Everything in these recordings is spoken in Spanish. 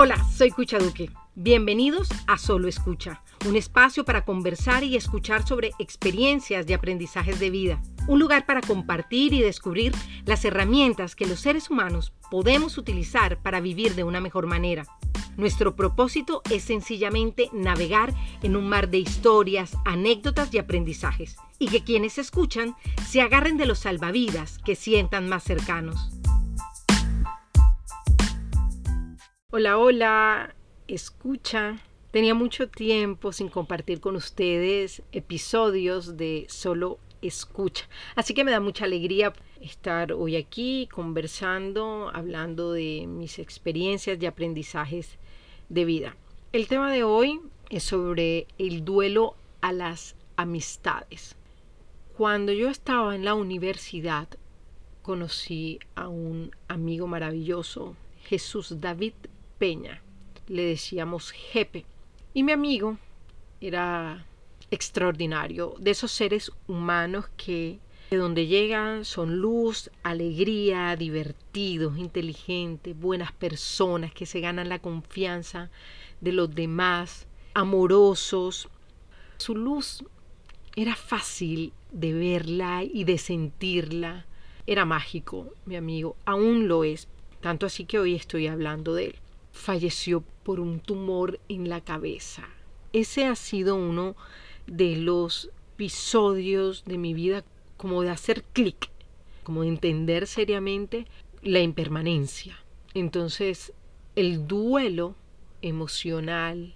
Hola, soy Cucha Duque. Bienvenidos a Solo Escucha, un espacio para conversar y escuchar sobre experiencias de aprendizajes de vida, un lugar para compartir y descubrir las herramientas que los seres humanos podemos utilizar para vivir de una mejor manera. Nuestro propósito es sencillamente navegar en un mar de historias, anécdotas y aprendizajes, y que quienes escuchan se agarren de los salvavidas que sientan más cercanos. Hola, hola, escucha. Tenía mucho tiempo sin compartir con ustedes episodios de solo escucha. Así que me da mucha alegría estar hoy aquí conversando, hablando de mis experiencias y aprendizajes de vida. El tema de hoy es sobre el duelo a las amistades. Cuando yo estaba en la universidad, conocí a un amigo maravilloso, Jesús David Peña. Le decíamos Jepe. Y mi amigo era extraordinario, de esos seres humanos que de donde llegan son luz, alegría, divertidos, inteligentes, buenas personas que se ganan la confianza de los demás, amorosos. Su luz era fácil de verla y de sentirla. Era mágico, mi amigo, aún lo es, tanto así que hoy estoy hablando de él. Falleció por un tumor en la cabeza. Ese ha sido uno de los episodios de mi vida como de hacer clic, como de entender seriamente la impermanencia. Entonces, el duelo emocional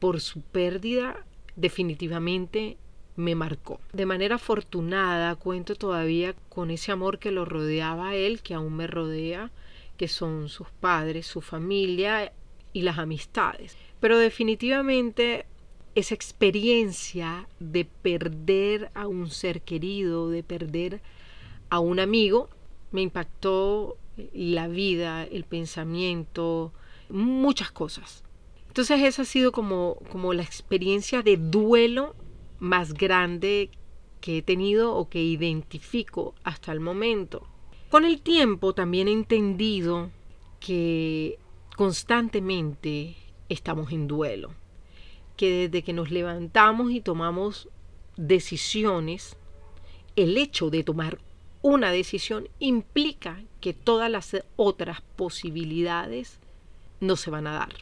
por su pérdida definitivamente me marcó. De manera afortunada cuento todavía con ese amor que lo rodeaba a él, que aún me rodea, que son sus padres, su familia y las amistades. Pero definitivamente esa experiencia de perder a un ser querido, de perder a un amigo, me impactó la vida, el pensamiento, muchas cosas. Entonces esa ha sido como, como la experiencia de duelo más grande que he tenido o que identifico hasta el momento. Con el tiempo también he entendido que constantemente estamos en duelo que desde que nos levantamos y tomamos decisiones, el hecho de tomar una decisión implica que todas las otras posibilidades no se van a dar.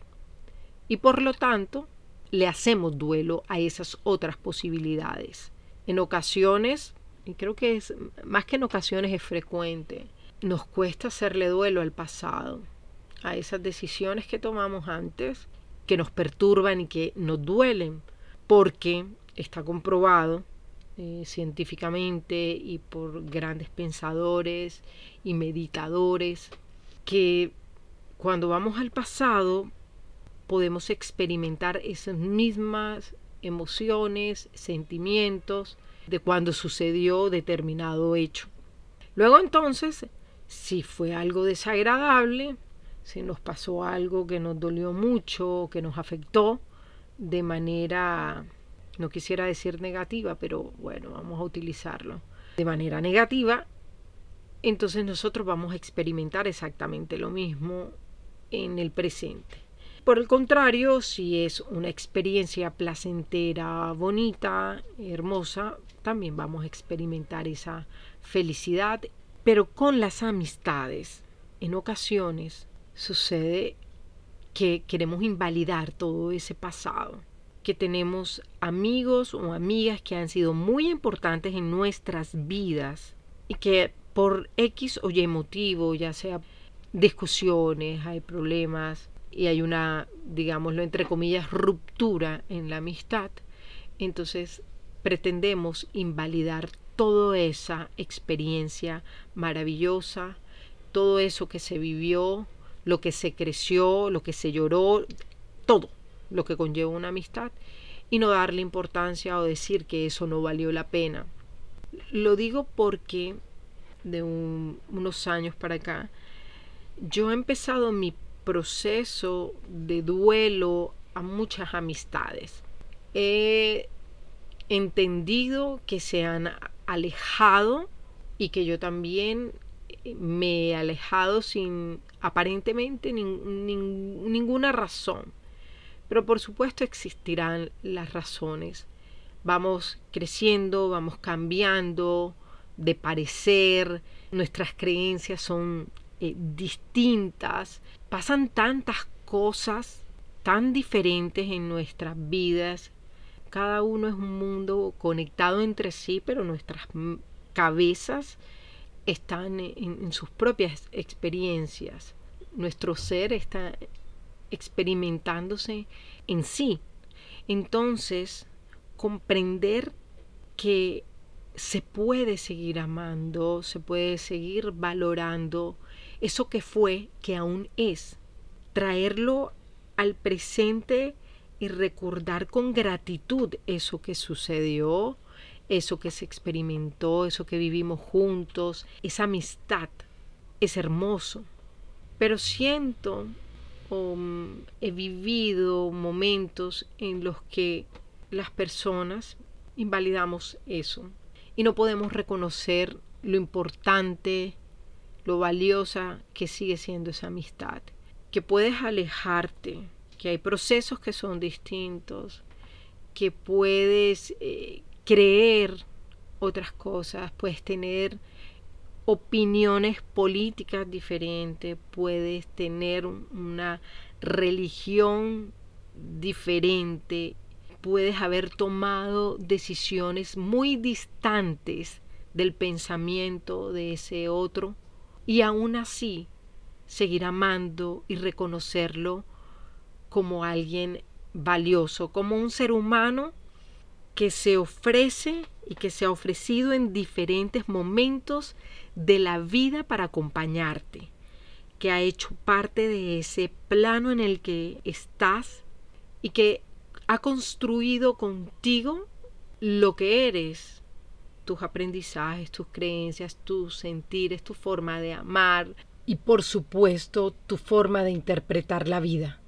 Y por lo tanto, le hacemos duelo a esas otras posibilidades. En ocasiones, y creo que es más que en ocasiones es frecuente, nos cuesta hacerle duelo al pasado, a esas decisiones que tomamos antes que nos perturban y que nos duelen, porque está comprobado eh, científicamente y por grandes pensadores y meditadores que cuando vamos al pasado podemos experimentar esas mismas emociones, sentimientos de cuando sucedió determinado hecho. Luego entonces, si fue algo desagradable, si nos pasó algo que nos dolió mucho, que nos afectó de manera, no quisiera decir negativa, pero bueno, vamos a utilizarlo, de manera negativa, entonces nosotros vamos a experimentar exactamente lo mismo en el presente. Por el contrario, si es una experiencia placentera, bonita, hermosa, también vamos a experimentar esa felicidad, pero con las amistades, en ocasiones sucede que queremos invalidar todo ese pasado, que tenemos amigos o amigas que han sido muy importantes en nuestras vidas y que por X o Y motivo, ya sea discusiones, hay problemas y hay una, digámoslo entre comillas, ruptura en la amistad, entonces pretendemos invalidar toda esa experiencia maravillosa, todo eso que se vivió, lo que se creció, lo que se lloró, todo lo que conlleva una amistad y no darle importancia o decir que eso no valió la pena. Lo digo porque de unos años para acá yo he empezado mi proceso de duelo a muchas amistades. He entendido que se han alejado y que yo también me he alejado sin aparentemente ninguna razón. Pero por supuesto existirán las razones. Vamos creciendo, vamos cambiando de parecer, nuestras creencias son eh, distintas, pasan tantas cosas tan diferentes en nuestras vidas. Cada uno es un mundo conectado entre sí, pero nuestras cabezas están en, sus propias experiencias. Nuestro ser está experimentándose en sí. Entonces, comprender que se puede seguir amando, se puede seguir valorando eso que fue, que aún es, traerlo al presente y recordar con gratitud eso que sucedió, eso que se experimentó, eso que vivimos juntos, esa amistad. Es hermoso. Pero siento o mm, he vivido momentos en los que las personas invalidamos eso y no podemos reconocer lo importante, lo valiosa que sigue siendo esa amistad. Que puedes alejarte, que hay procesos que son distintos, que puedes eh, creer otras cosas, puedes tener opiniones políticas diferentes, puedes tener una religión diferente, puedes haber tomado decisiones muy distantes del pensamiento de ese otro y aún así seguir amando y reconocerlo como alguien valioso, como un ser humano que se ofrece y que se ha ofrecido en diferentes momentos de la vida para acompañarte, que ha hecho parte de ese plano en el que estás y que ha construido contigo lo que eres, tus aprendizajes, tus creencias, tus sentires, tu forma de amar y por supuesto tu forma de interpretar la vida.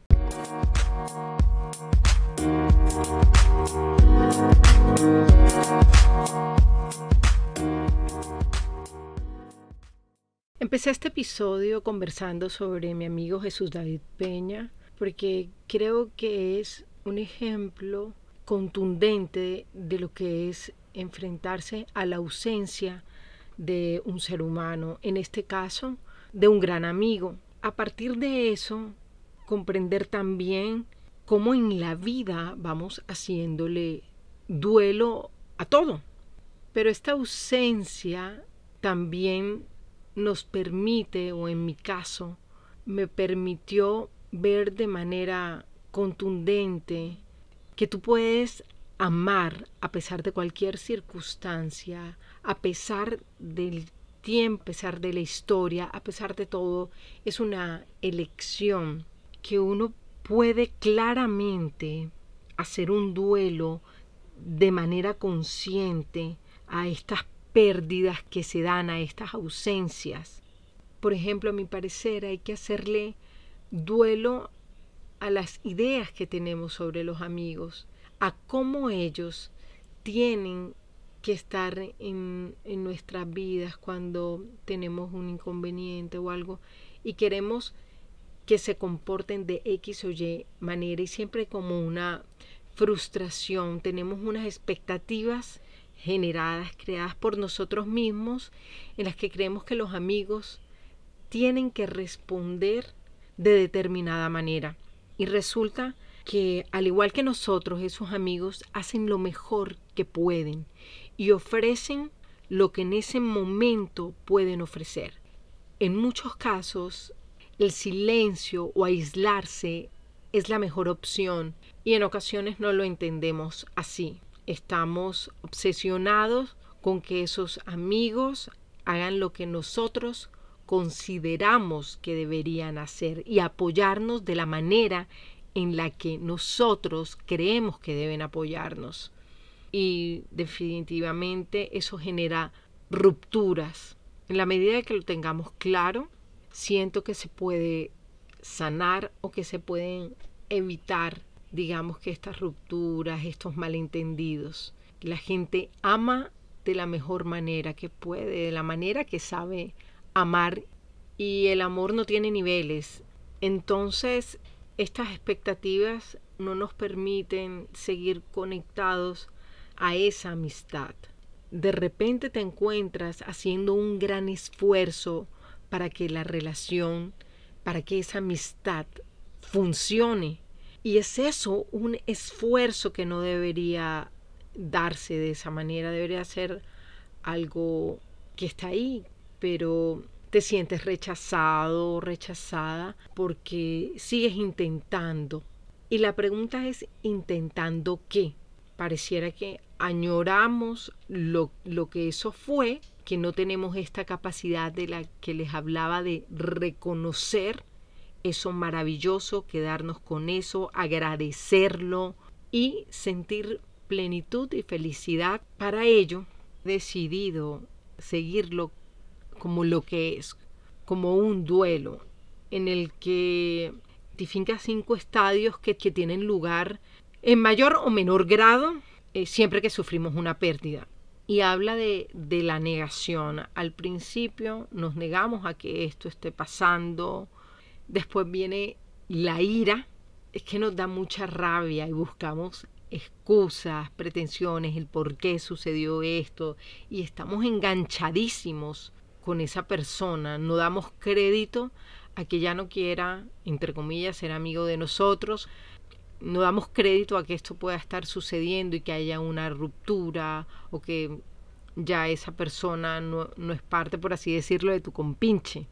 Empecé este episodio conversando sobre mi amigo Jesús David Peña porque creo que es un ejemplo contundente de lo que es enfrentarse a la ausencia de un ser humano, en este caso de un gran amigo. A partir de eso, comprender también cómo en la vida vamos haciéndole duelo a todo. Pero esta ausencia también nos permite, o en mi caso, me permitió ver de manera contundente que tú puedes amar a pesar de cualquier circunstancia, a pesar del tiempo, a pesar de la historia, a pesar de todo, es una elección que uno puede claramente hacer un duelo de manera consciente a estas pérdidas que se dan, a estas ausencias. Por ejemplo, a mi parecer hay que hacerle duelo a las ideas que tenemos sobre los amigos, a cómo ellos tienen que estar en, en nuestras vidas cuando tenemos un inconveniente o algo y queremos que se comporten de X o Y manera y siempre como una frustración, tenemos unas expectativas generadas, creadas por nosotros mismos, en las que creemos que los amigos tienen que responder de determinada manera. Y resulta que al igual que nosotros, esos amigos hacen lo mejor que pueden y ofrecen lo que en ese momento pueden ofrecer. En muchos casos, el silencio o aislarse es la mejor opción y en ocasiones no lo entendemos así. Estamos obsesionados con que esos amigos hagan lo que nosotros consideramos que deberían hacer y apoyarnos de la manera en la que nosotros creemos que deben apoyarnos. Y definitivamente eso genera rupturas. En la medida que lo tengamos claro, siento que se puede sanar o que se pueden evitar, digamos que estas rupturas, estos malentendidos. La gente ama de la mejor manera que puede, de la manera que sabe amar y el amor no tiene niveles. Entonces, estas expectativas no nos permiten seguir conectados a esa amistad. De repente te encuentras haciendo un gran esfuerzo para que la relación, para que esa amistad funcione. Y es eso, un esfuerzo que no debería darse de esa manera, debería ser algo que está ahí, pero te sientes rechazado rechazada porque sigues intentando. Y la pregunta es, ¿intentando qué? Pareciera que añoramos lo, lo que eso fue, que no tenemos esta capacidad de la que les hablaba de reconocer eso maravilloso, quedarnos con eso, agradecerlo y sentir plenitud y felicidad. Para ello, he decidido seguirlo como lo que es, como un duelo en el que finca cinco estadios que, tienen lugar en mayor o menor grado eh, siempre que sufrimos una pérdida. Y habla de, de la negación. Al principio nos negamos a que esto esté pasando. Después viene la ira. Es que nos da mucha rabia y buscamos excusas, pretensiones, el por qué sucedió esto. Y estamos enganchadísimos con esa persona, no damos crédito a que ya no quiera, entre comillas, ser amigo de nosotros, no damos crédito a que esto pueda estar sucediendo y que haya una ruptura o que ya esa persona no, no es parte, por así decirlo, de tu compinche.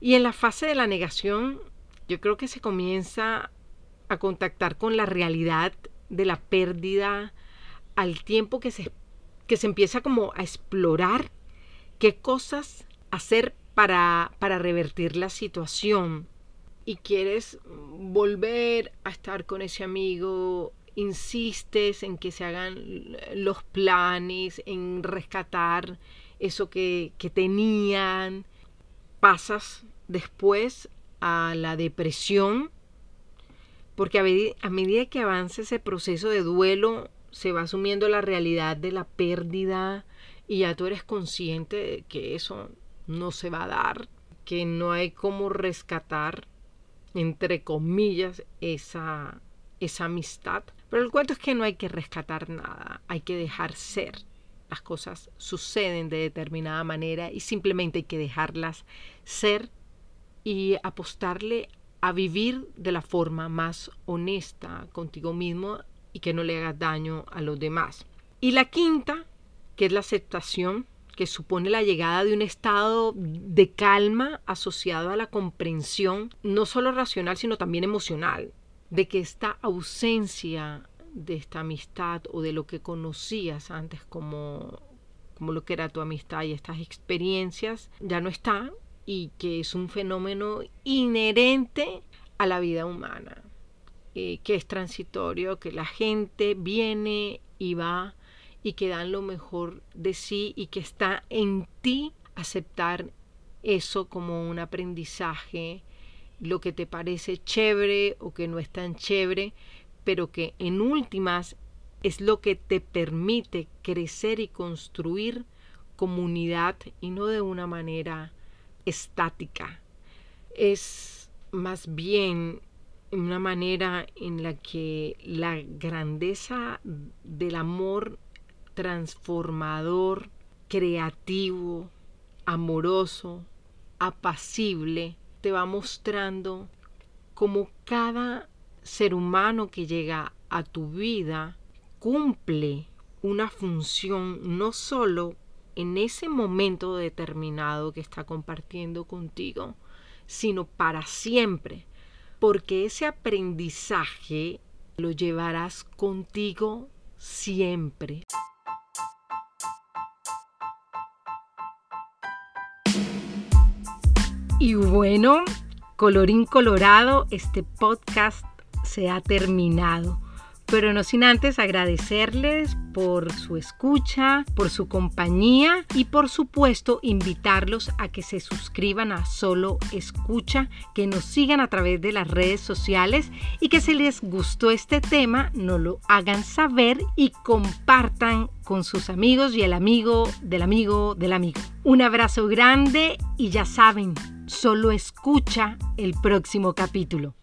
Y en la fase de la negación, yo creo que se comienza a contactar con la realidad de la pérdida al tiempo que se, que se empieza como a explorar qué cosas hacer para, para revertir la situación. Y quieres volver a estar con ese amigo, insistes en que se hagan los planes, en rescatar eso que, que tenían, pasas después a la depresión, porque a, a medida que avanza ese proceso de duelo, se va asumiendo la realidad de la pérdida, y ya tú eres consciente de que eso no se va a dar, que no hay cómo rescatar, entre comillas, esa, esa amistad. Pero el cuento es que no hay que rescatar nada, hay que dejar ser. Las cosas suceden de determinada manera y simplemente hay que dejarlas ser y apostarle a vivir de la forma más honesta contigo mismo y que no le hagas daño a los demás. Y la quinta que es la aceptación, que supone la llegada de un estado de calma asociado a la comprensión, no solo racional, sino también emocional, de que esta ausencia de esta amistad o de lo que conocías antes como, como lo que era tu amistad y estas experiencias ya no está y que es un fenómeno inherente a la vida humana, eh, que es transitorio, que la gente viene y va y que dan lo mejor de sí y que está en ti aceptar eso como un aprendizaje, lo que te parece chévere o que no es tan chévere, pero que en últimas es lo que te permite crecer y construir comunidad y no de una manera estática. Es más bien una manera en la que la grandeza del amor transformador, creativo, amoroso, apacible, te va mostrando cómo cada ser humano que llega a tu vida cumple una función no solo en ese momento determinado que está compartiendo contigo, sino para siempre, porque ese aprendizaje lo llevarás contigo siempre. Y bueno, colorín colorado, este podcast se ha terminado. Pero no sin antes agradecerles por su escucha, por su compañía y por supuesto invitarlos a que se suscriban a Solo Escucha, que nos sigan a través de las redes sociales y que si les gustó este tema nos lo hagan saber y compartan con sus amigos y el amigo del amigo del amigo. Un abrazo grande y ya saben, solo escucha el próximo capítulo.